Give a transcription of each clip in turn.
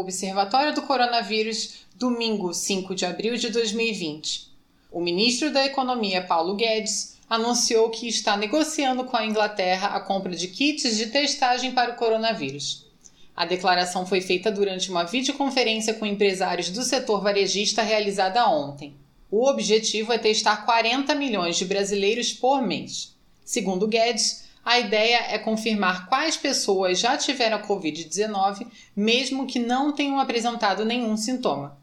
Observatório do Coronavírus, domingo 5 de abril de 2020. O ministro da Economia, Paulo Guedes, anunciou que está negociando com a Inglaterra a compra de kits de testagem para o coronavírus. A declaração foi feita durante uma videoconferência com empresários do setor varejista realizada ontem. O objetivo é testar 40 milhões de brasileiros por mês. Segundo Guedes, a ideia é confirmar quais pessoas já tiveram a Covid-19, mesmo que não tenham apresentado nenhum sintoma.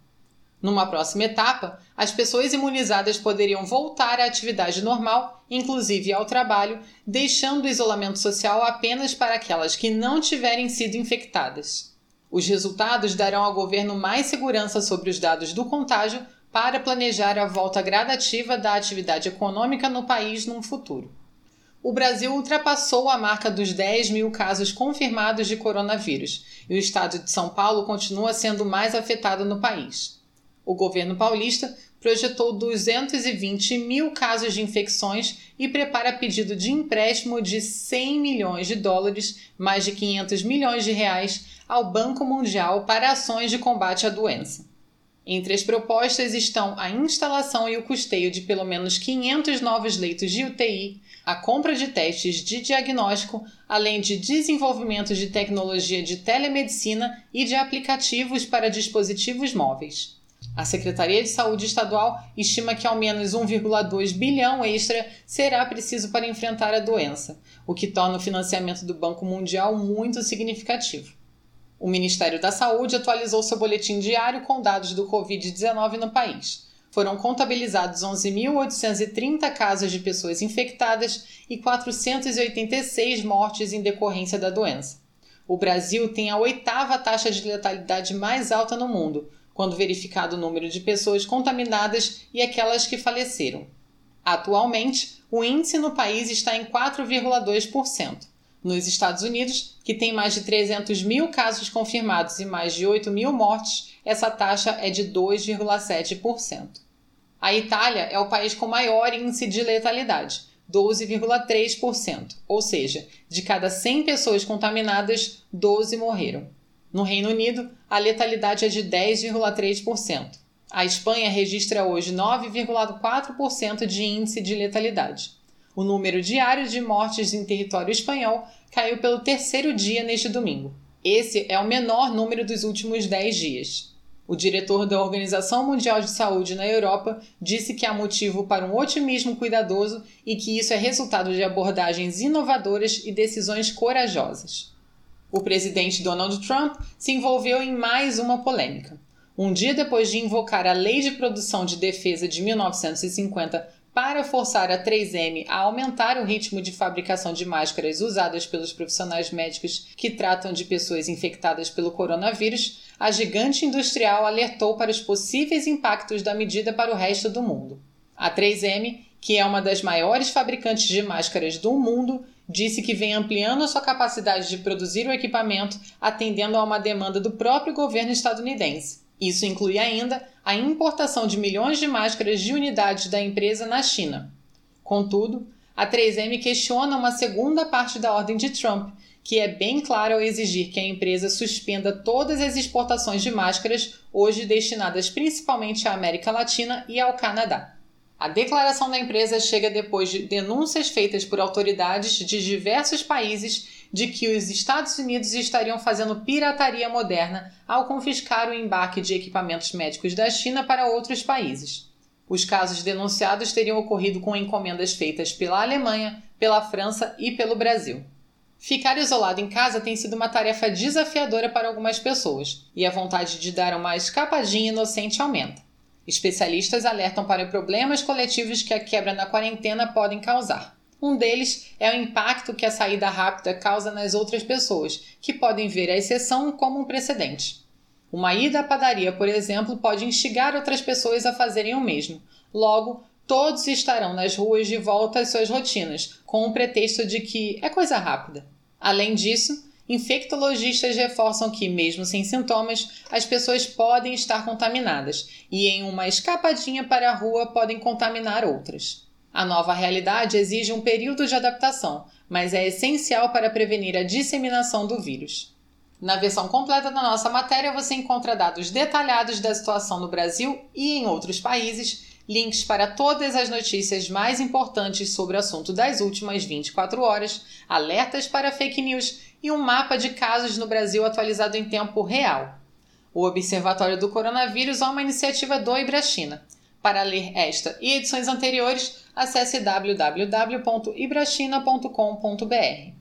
Numa próxima etapa, as pessoas imunizadas poderiam voltar à atividade normal, inclusive ao trabalho, deixando o isolamento social apenas para aquelas que não tiverem sido infectadas. Os resultados darão ao governo mais segurança sobre os dados do contágio para planejar a volta gradativa da atividade econômica no país no futuro o Brasil ultrapassou a marca dos 10 mil casos confirmados de coronavírus e o estado de São Paulo continua sendo mais afetado no país. O governo paulista projetou 220 mil casos de infecções e prepara pedido de empréstimo de 100 milhões de dólares, mais de 500 milhões de reais, ao Banco Mundial para ações de combate à doença. Entre as propostas estão a instalação e o custeio de pelo menos 500 novos leitos de UTI, a compra de testes de diagnóstico, além de desenvolvimento de tecnologia de telemedicina e de aplicativos para dispositivos móveis. A Secretaria de Saúde Estadual estima que ao menos 1,2 bilhão extra será preciso para enfrentar a doença, o que torna o financiamento do Banco Mundial muito significativo. O Ministério da Saúde atualizou seu boletim diário com dados do Covid-19 no país. Foram contabilizados 11.830 casos de pessoas infectadas e 486 mortes em decorrência da doença. O Brasil tem a oitava taxa de letalidade mais alta no mundo, quando verificado o número de pessoas contaminadas e aquelas que faleceram. Atualmente, o índice no país está em 4,2%. Nos Estados Unidos, que tem mais de 300 mil casos confirmados e mais de 8 mil mortes, essa taxa é de 2,7%. A Itália é o país com maior índice de letalidade, 12,3%, ou seja, de cada 100 pessoas contaminadas, 12 morreram. No Reino Unido, a letalidade é de 10,3%. A Espanha registra hoje 9,4% de índice de letalidade. O número diário de mortes em território espanhol caiu pelo terceiro dia neste domingo. Esse é o menor número dos últimos 10 dias. O diretor da Organização Mundial de Saúde na Europa disse que há motivo para um otimismo cuidadoso e que isso é resultado de abordagens inovadoras e decisões corajosas. O presidente Donald Trump se envolveu em mais uma polêmica. Um dia depois de invocar a Lei de Produção de Defesa de 1950 para forçar a 3M a aumentar o ritmo de fabricação de máscaras usadas pelos profissionais médicos que tratam de pessoas infectadas pelo coronavírus, a gigante industrial alertou para os possíveis impactos da medida para o resto do mundo. A 3M, que é uma das maiores fabricantes de máscaras do mundo, disse que vem ampliando a sua capacidade de produzir o equipamento, atendendo a uma demanda do próprio governo estadunidense. Isso inclui ainda a importação de milhões de máscaras de unidades da empresa na China. Contudo, a 3M questiona uma segunda parte da ordem de Trump, que é bem clara ao exigir que a empresa suspenda todas as exportações de máscaras, hoje destinadas principalmente à América Latina e ao Canadá. A declaração da empresa chega depois de denúncias feitas por autoridades de diversos países de que os Estados Unidos estariam fazendo pirataria moderna ao confiscar o embarque de equipamentos médicos da China para outros países. Os casos denunciados teriam ocorrido com encomendas feitas pela Alemanha, pela França e pelo Brasil. Ficar isolado em casa tem sido uma tarefa desafiadora para algumas pessoas, e a vontade de dar uma escapadinha inocente aumenta. Especialistas alertam para problemas coletivos que a quebra na quarentena podem causar. Um deles é o impacto que a saída rápida causa nas outras pessoas, que podem ver a exceção como um precedente. Uma ida à padaria, por exemplo, pode instigar outras pessoas a fazerem o mesmo. Logo, todos estarão nas ruas de volta às suas rotinas, com o pretexto de que é coisa rápida. Além disso, infectologistas reforçam que, mesmo sem sintomas, as pessoas podem estar contaminadas e, em uma escapadinha para a rua, podem contaminar outras. A nova realidade exige um período de adaptação, mas é essencial para prevenir a disseminação do vírus. Na versão completa da nossa matéria você encontra dados detalhados da situação no Brasil e em outros países, links para todas as notícias mais importantes sobre o assunto das últimas 24 horas, alertas para fake news e um mapa de casos no Brasil atualizado em tempo real. O Observatório do Coronavírus é uma iniciativa do Ibrachina. Para ler esta e edições anteriores, acesse www.ibrachina.com.br.